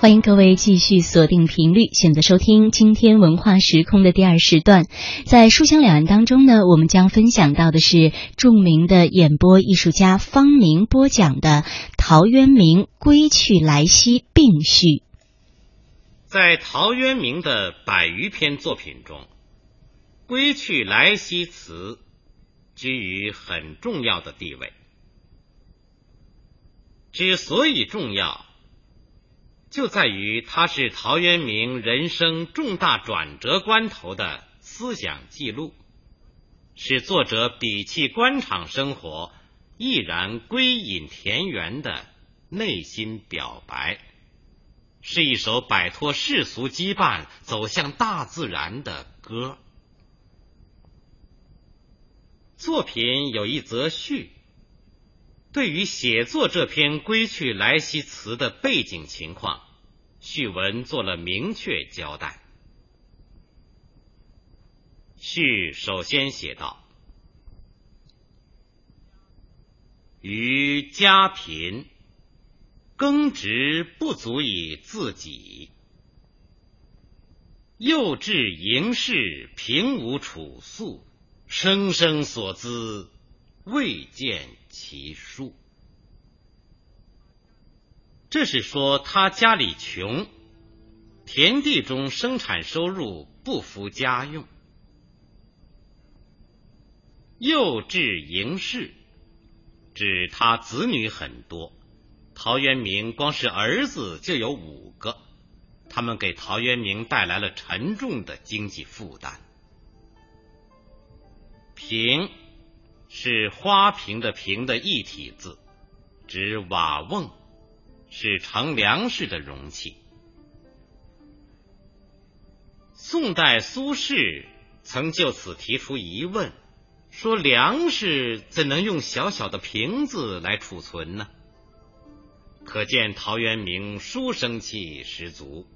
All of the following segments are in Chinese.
欢迎各位继续锁定频率，选择收听今天文化时空的第二时段。在书香两岸当中呢，我们将分享到的是著名的演播艺术家方明播讲的《陶渊明归去来兮》并序。在陶渊明的百余篇作品中，《归去来兮》词居于很重要的地位。之所以重要，就在于它是陶渊明人生重大转折关头的思想记录，是作者摒弃官场生活，毅然归隐田园的内心表白，是一首摆脱世俗羁绊、走向大自然的歌。作品有一则序。对于写作这篇《归去来兮》辞的背景情况，序文做了明确交代。序首先写道：“于家贫，耕植不足以自给；幼稚营事，平无处宿，生生所资。”未见其数，这是说他家里穷，田地中生产收入不敷家用。幼稚盈室，指他子女很多。陶渊明光是儿子就有五个，他们给陶渊明带来了沉重的经济负担。平。是花瓶的瓶的一体字，指瓦瓮，是盛粮食的容器。宋代苏轼曾就此提出疑问，说粮食怎能用小小的瓶子来储存呢？可见陶渊明书生气十足。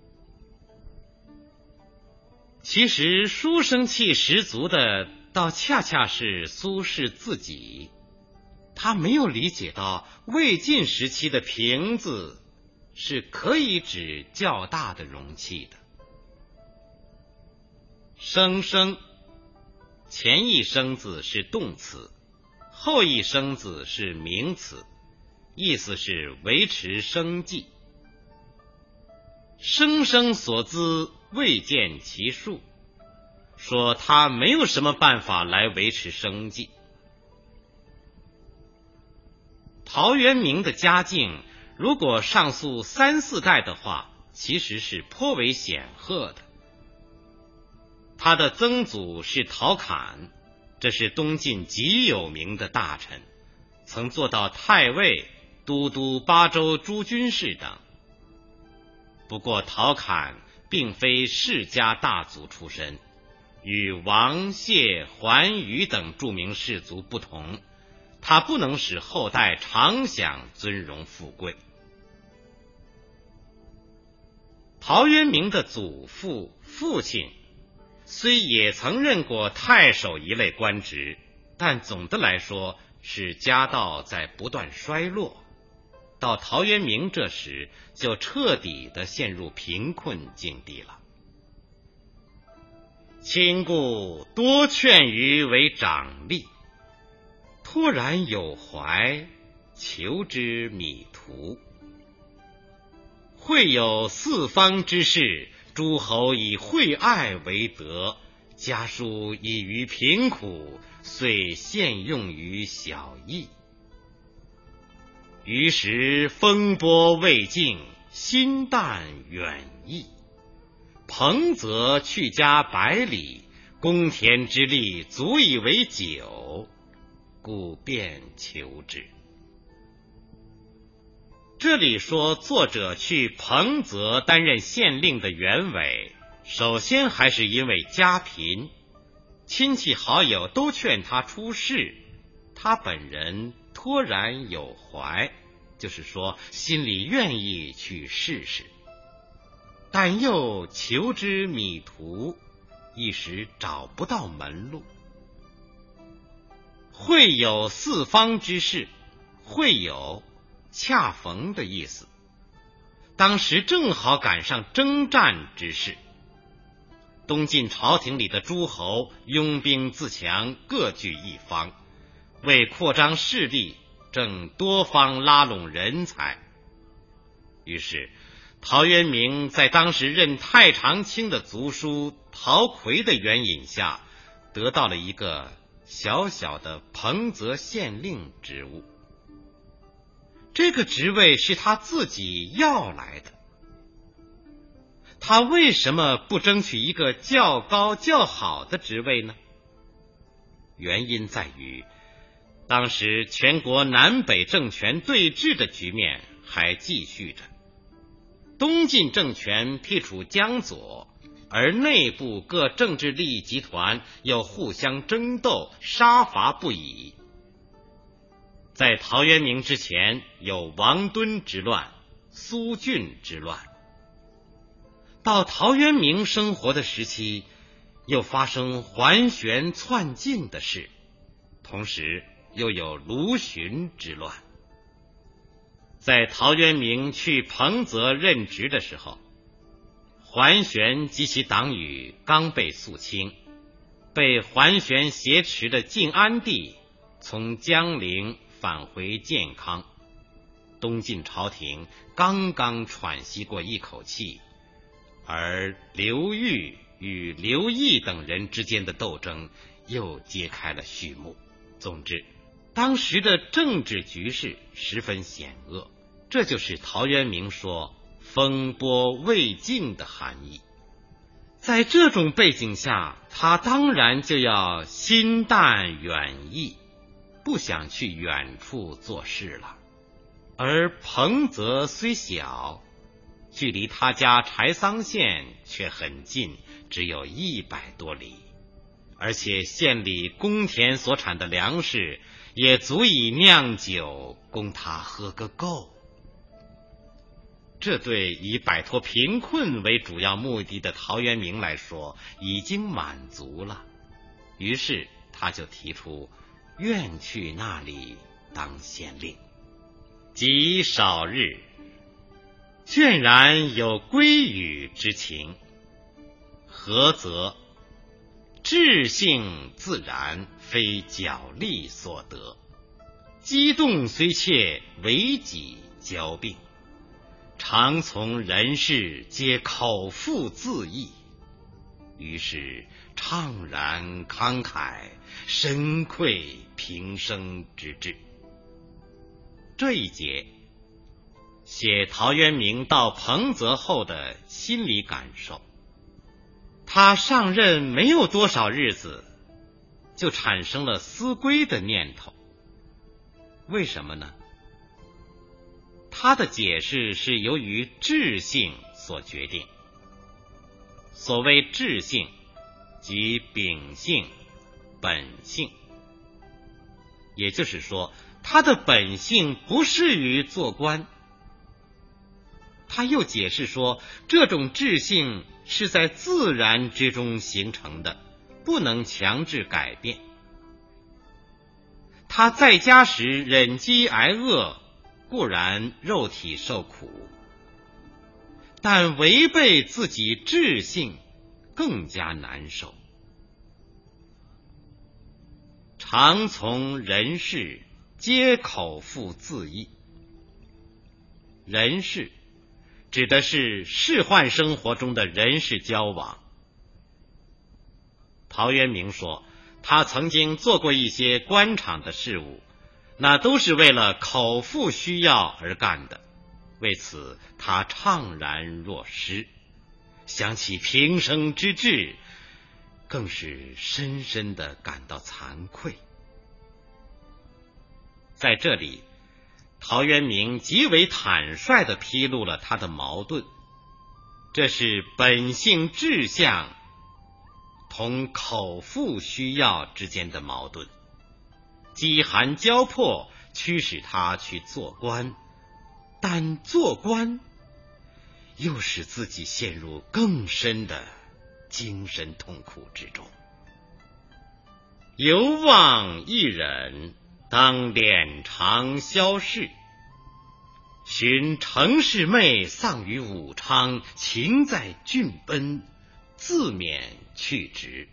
其实书生气十足的。倒恰恰是苏轼自己，他没有理解到魏晋时期的瓶子是可以指较大的容器的。生生前一生字是动词，后一生字是名词，意思是维持生计。生生所资，未见其数。说他没有什么办法来维持生计。陶渊明的家境，如果上溯三四代的话，其实是颇为显赫的。他的曾祖是陶侃，这是东晋极有名的大臣，曾做到太尉、都督巴州诸军事等。不过，陶侃并非世家大族出身。与王谢、桓宇等著名士族不同，他不能使后代常享尊荣富贵。陶渊明的祖父、父亲虽也曾任过太守一类官职，但总的来说是家道在不断衰落。到陶渊明这时，就彻底的陷入贫困境地了。亲故多劝于为长吏，突然有怀，求之米途。会有四方之事，诸侯以惠爱为德，家书以于贫苦，遂现用于小邑。于时风波未尽，心淡远逸。彭泽去家百里，公田之利足以为酒，故便求之。这里说作者去彭泽担任县令的原委，首先还是因为家贫，亲戚好友都劝他出仕，他本人托然有怀，就是说心里愿意去试试。但又求之米途，一时找不到门路。会有四方之事，会有恰逢的意思。当时正好赶上征战之势。东晋朝廷里的诸侯拥兵自强，各据一方，为扩张势力，正多方拉拢人才。于是，陶渊明在当时任太常卿的族叔陶奎的援引下，得到了一个小小的彭泽县令职务。这个职位是他自己要来的。他为什么不争取一个较高较好的职位呢？原因在于，当时全国南北政权对峙的局面还继续着，东晋政权辟处江左，而内部各政治利益集团又互相争斗，杀伐不已。在陶渊明之前，有王敦之乱、苏峻之乱。到陶渊明生活的时期，又发生桓玄篡晋的事，同时又有卢循之乱。在陶渊明去彭泽任职的时候，桓玄及其党羽刚被肃清，被桓玄挟持的晋安帝从江陵返回建康，东晋朝廷刚刚喘息过一口气。而刘裕与刘毅等人之间的斗争又揭开了序幕。总之，当时的政治局势十分险恶，这就是陶渊明说“风波未尽”的含义。在这种背景下，他当然就要心淡远逸，不想去远处做事了。而彭泽虽小。距离他家柴桑县却很近，只有一百多里，而且县里公田所产的粮食也足以酿酒供他喝个够。这对以摆脱贫困为主要目的的陶渊明来说已经满足了，于是他就提出愿去那里当县令。极少日。渲然有归语之情，何则？志性自然，非脚力所得。激动虽切，为己交病。常从人事，皆口腹自意。于是怅然慷慨，深愧平生之志。这一节。写陶渊明到彭泽后的心理感受。他上任没有多少日子，就产生了思归的念头。为什么呢？他的解释是由于智性所决定。所谓智性，即秉性、本性。也就是说，他的本性不适于做官。他又解释说，这种智性是在自然之中形成的，不能强制改变。他在家时忍饥挨饿，固然肉体受苦，但违背自己志性更加难受。常从人事，皆口腹自意。人事。指的是仕宦生活中的人事交往。陶渊明说，他曾经做过一些官场的事务，那都是为了口腹需要而干的。为此，他怅然若失，想起平生之志，更是深深的感到惭愧。在这里。陶渊明极为坦率的披露了他的矛盾，这是本性志向同口腹需要之间的矛盾，饥寒交迫驱使他去做官，但做官又使自己陷入更深的精神痛苦之中。犹望一人。当脸长消逝，寻程氏妹丧于武昌，情在郡奔，自免去职。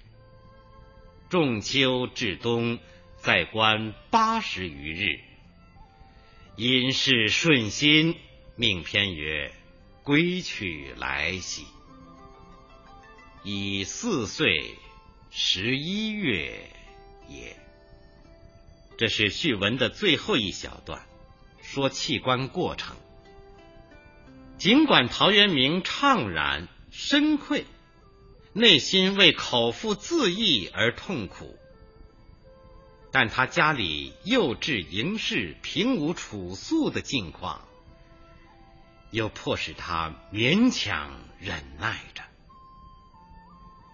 仲秋至冬，在官八十余日。因事顺心，命篇曰：“归去来兮。”以四岁十一月也。这是序文的最后一小段，说弃官过程。尽管陶渊明怅然深愧。内心为口腹自缢而痛苦，但他家里幼稚盈世、平无处诉的境况，又迫使他勉强忍耐着。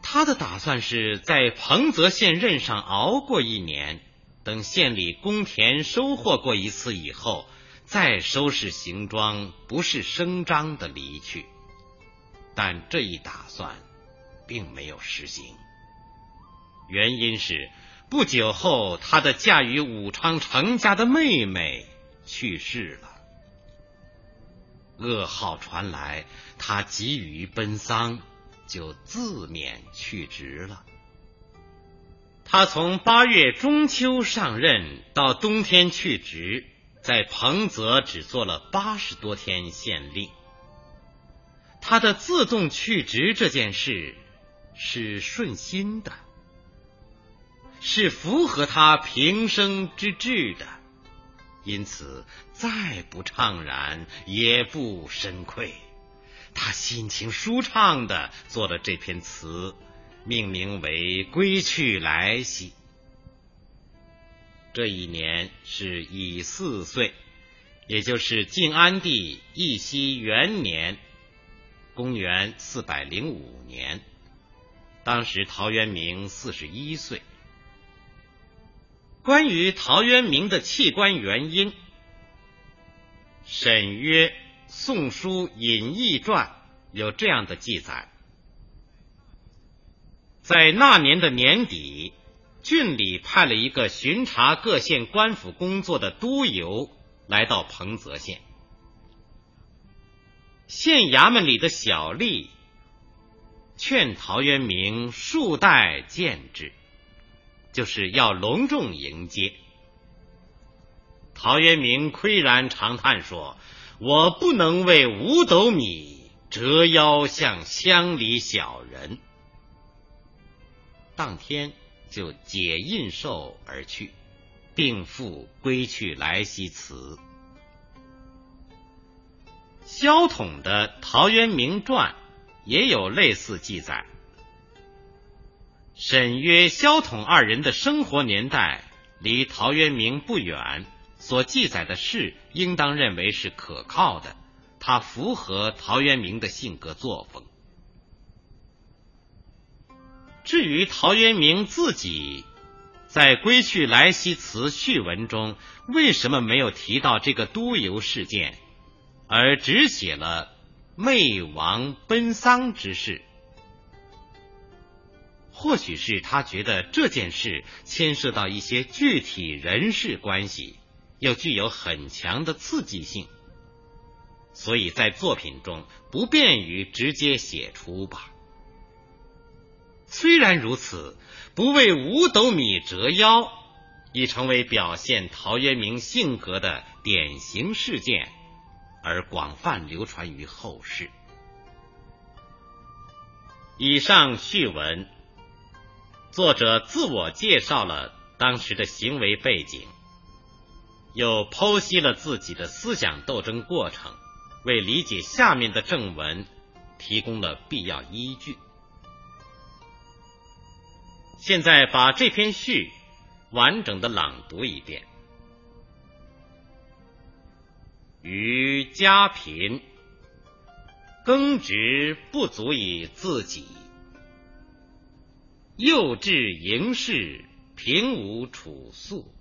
他的打算是在彭泽县任上熬过一年，等县里公田收获过一次以后，再收拾行装，不是声张的离去。但这一打算。并没有实行，原因是不久后他的嫁于武昌程家的妹妹去世了，噩耗传来，他急于奔丧，就自免去职了。他从八月中秋上任到冬天去职，在彭泽只做了八十多天县令。他的自动去职这件事。是顺心的，是符合他平生之志的，因此再不怅然，也不深愧。他心情舒畅的做了这篇词，命名为《归去来兮》。这一年是乙巳岁，也就是晋安帝义熙元年，公元四百零五年。当时陶渊明四十一岁。关于陶渊明的弃官原因，沈约《宋书隐逸传》有这样的记载：在那年的年底，郡里派了一个巡查各县官府工作的督邮来到彭泽县，县衙门里的小吏。劝陶渊明数代见之，就是要隆重迎接。陶渊明喟然长叹说：“我不能为五斗米折腰向乡里小人。”当天就解印绶而去，并赋《归去来兮》辞。萧统的《陶渊明传》。也有类似记载。沈约、萧统二人的生活年代离陶渊明不远，所记载的事应当认为是可靠的，它符合陶渊明的性格作风。至于陶渊明自己在《归去来兮》辞序文中为什么没有提到这个都邮事件，而只写了？魏王奔丧之事，或许是他觉得这件事牵涉到一些具体人事关系，又具有很强的刺激性，所以在作品中不便于直接写出吧。虽然如此，不为五斗米折腰，已成为表现陶渊明性格的典型事件。而广泛流传于后世。以上序文，作者自我介绍了当时的行为背景，又剖析了自己的思想斗争过程，为理解下面的正文提供了必要依据。现在把这篇序完整的朗读一遍。于家贫，耕植不足以自给；幼稚盈世，平无处诉，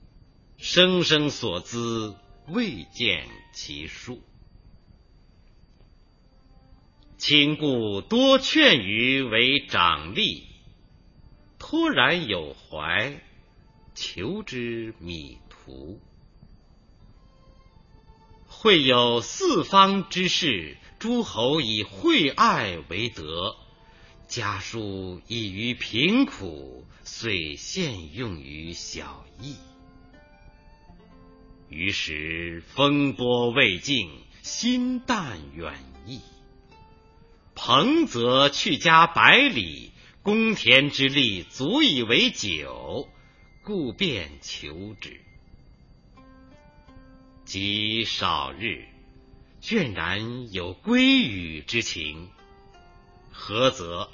生生所资，未见其数。亲故多劝于为长吏，托然有怀，求之米途。会有四方之士，诸侯以惠爱为德，家书以于贫苦，遂现用于小邑。于是风波未尽，心淡远逸。彭泽去家百里，公田之利足以为酒，故便求之。及少日，倦然有归语之情。何则？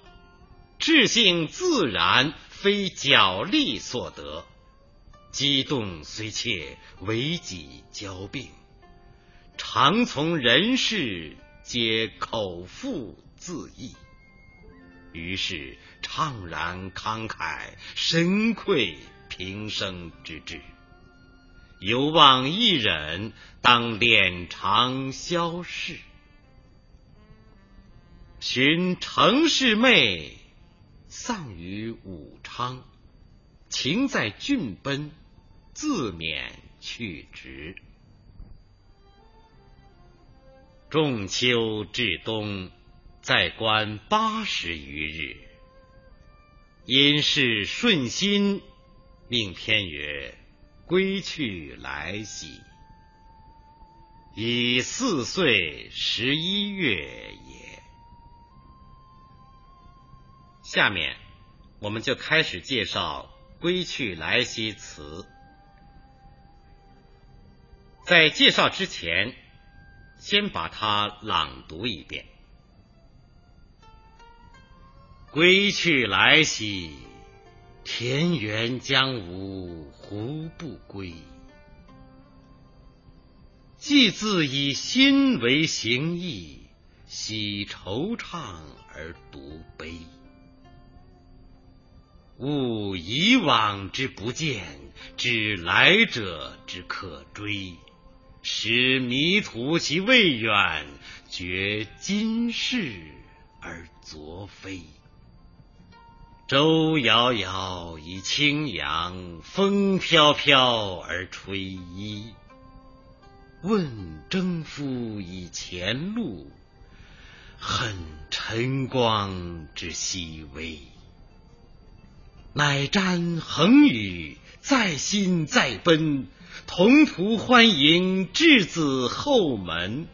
志性自然，非脚力所得。激动虽切，为己交病。常从人事，皆口腹自缢。于是怅然慷慨，深愧平生之志。犹望一忍，当敛长消逝。寻程氏妹，丧于武昌，情在郡奔。自免去职。仲秋至冬，在官八十余日。因事顺心，命天曰：“归去来兮。”已四岁十一月也。下面，我们就开始介绍《归去来兮》词。在介绍之前，先把它朗读一遍：“归去来兮，田园将芜胡不归？既自以心为形役，喜惆怅而独悲。悟以往之不见，知来者之可追。”使迷途其未远，觉今是而昨非。舟遥遥以轻扬，风飘飘而吹衣。问征夫以前路，恨晨光之熹微。乃瞻恒宇，在心在奔。同途欢迎稚子后门，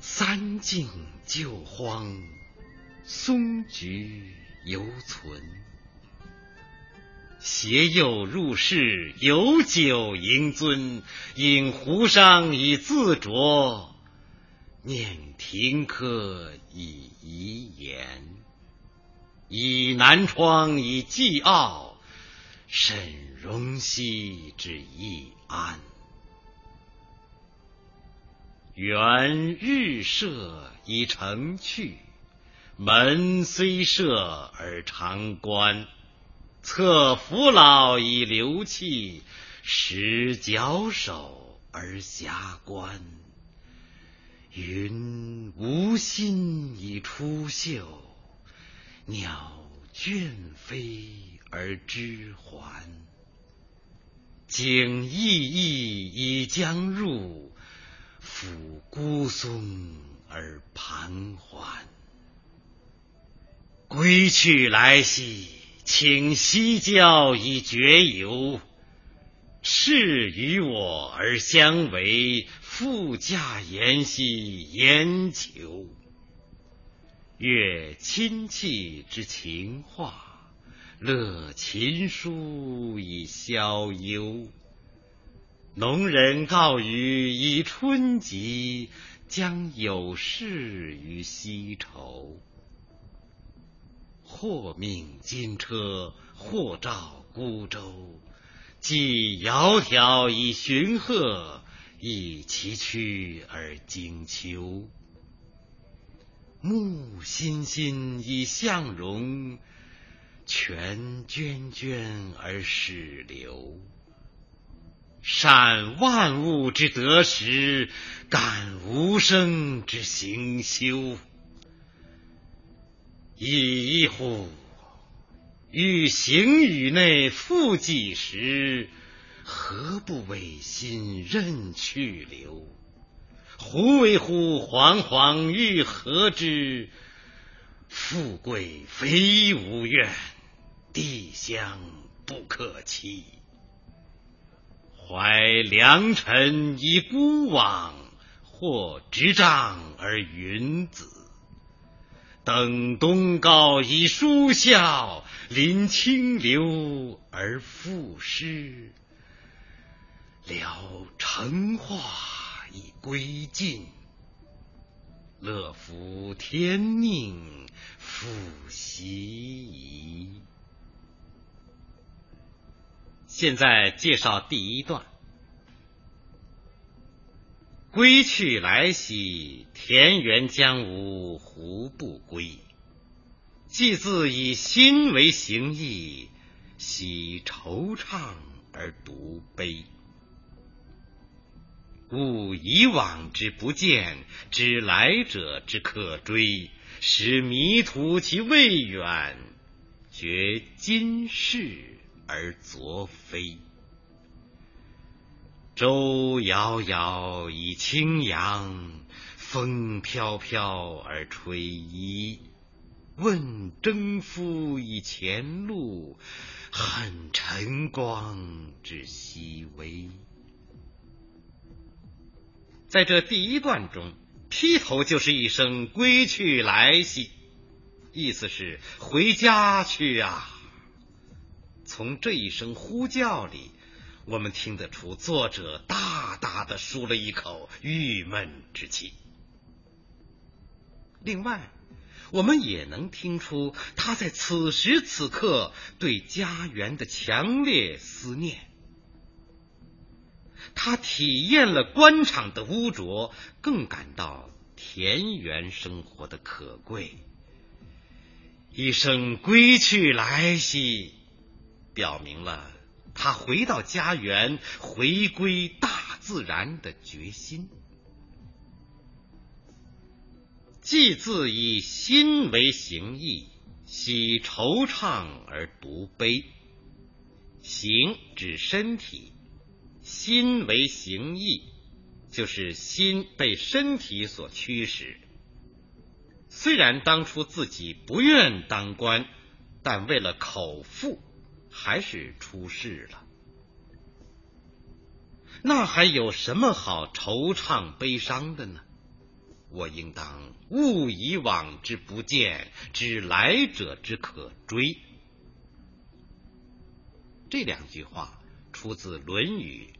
三径旧荒，松菊犹存。携幼入室，有酒迎樽。饮壶觞以自酌，念停柯以遗言。倚南窗以寄傲，沈。容兮之易安，缘日射以成趣，门虽设而常关。侧扶老以流气，使矫首而遐观。云无心以出岫，鸟倦飞而知还。景翳翳以将入，抚孤松而盘桓。归去来兮，请西郊以绝游。是与我而相违，复驾言兮言求。阅亲戚之情话。乐琴书以消忧，农人告余以春及，将有事于西畴。或命金车，或召孤舟，既窈窕以寻壑，亦崎岖而经丘。木欣欣以向荣。泉涓涓而始流，善万物之得时，感无声之行休。已乎！欲行于内复几时？何不违心任去留？胡为乎惶惶欲何之？富贵非吾愿，地乡不可欺。怀良辰以孤往，或执杖而云子。登东皋以舒啸，临清流而赋诗。了成化以归尽，乐福天命复习矣。现在介绍第一段：归去来兮，田园将芜胡不归？既自以心为形役，喜惆怅而独悲。悟以往之不见，知来者之可追，使迷途其未远，觉今是而昨非。舟遥遥以轻扬，风飘飘而吹衣。问征夫以前路，恨晨光之熹微。在这第一段中，劈头就是一声“归去来兮”，意思是回家去啊。从这一声呼叫里，我们听得出作者大大的舒了一口郁闷之气。另外，我们也能听出他在此时此刻对家园的强烈思念。他体验了官场的污浊，更感到田园生活的可贵。一声“归去来兮”，表明了他回到家园、回归大自然的决心。既自以心为形役，喜惆怅而独悲。形指身体。心为形役，就是心被身体所驱使。虽然当初自己不愿当官，但为了口腹，还是出仕了。那还有什么好惆怅悲伤的呢？我应当勿以往之不见，知来者之可追。这两句话出自《论语》。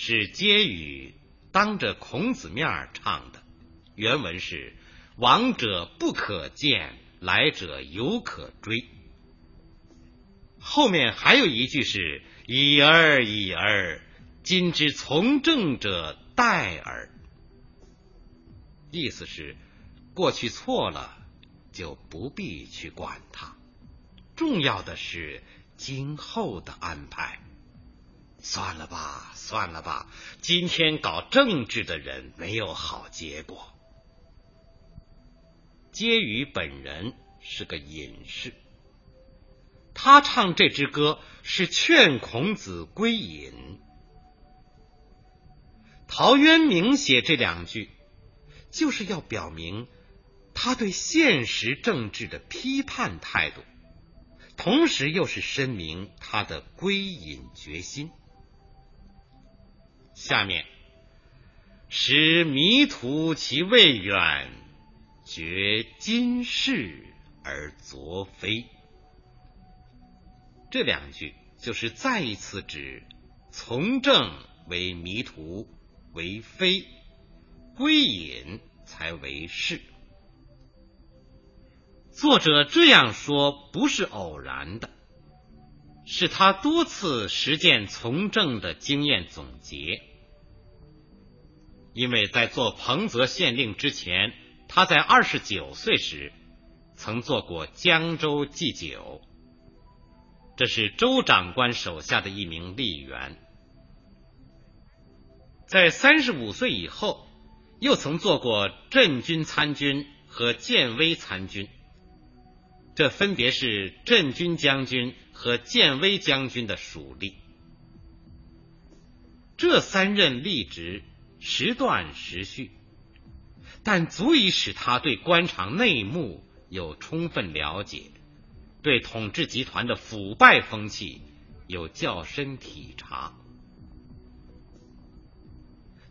是接语当着孔子面唱的，原文是“往者不可见，来者犹可追”。后面还有一句是“已而已而，今之从政者殆耳”，意思是过去错了就不必去管它，重要的是今后的安排。算了吧，算了吧，今天搞政治的人没有好结果。婕妤本人是个隐士，他唱这支歌是劝孔子归隐。陶渊明写这两句，就是要表明他对现实政治的批判态度，同时又是申明他的归隐决心。下面，使迷途其未远，觉今是而昨非。这两句就是再一次指从政为迷途，为非；归隐才为是。作者这样说不是偶然的。是他多次实践从政的经验总结，因为在做彭泽县令之前，他在二十九岁时曾做过江州祭酒，这是周长官手下的一名吏员；在三十五岁以后，又曾做过镇军参军和建威参军。这分别是镇军将军和建威将军的属吏。这三任吏职时断时续，但足以使他对官场内幕有充分了解，对统治集团的腐败风气有较深体察。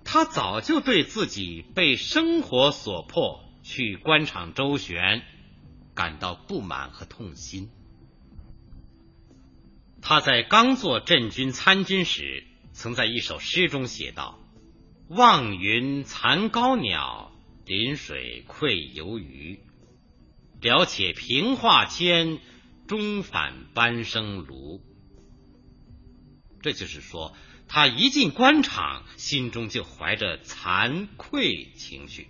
他早就对自己被生活所迫去官场周旋感到不满和痛心。他在刚做镇军参军时，曾在一首诗中写道：“望云残高鸟，临水愧游鱼。了且平化迁，终返班生庐。”这就是说。他一进官场，心中就怀着惭愧情绪。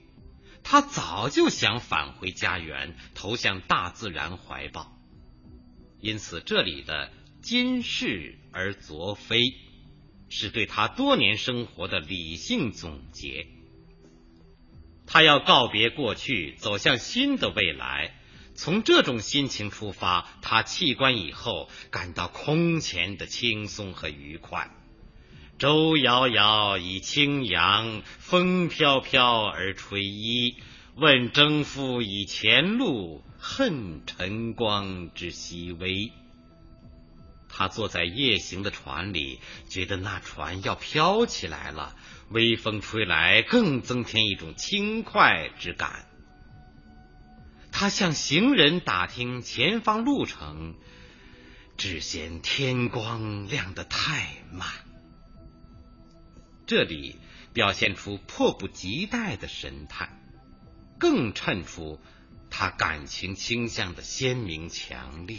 他早就想返回家园，投向大自然怀抱。因此，这里的“今是而昨非”，是对他多年生活的理性总结。他要告别过去，走向新的未来。从这种心情出发，他弃官以后，感到空前的轻松和愉快。舟遥遥以轻扬，风飘飘而吹衣。问征夫以前路，恨晨光之熹微。他坐在夜行的船里，觉得那船要飘起来了，微风吹来，更增添一种轻快之感。他向行人打听前方路程，只嫌天光亮得太慢。这里表现出迫不及待的神态，更衬出他感情倾向的鲜明强烈。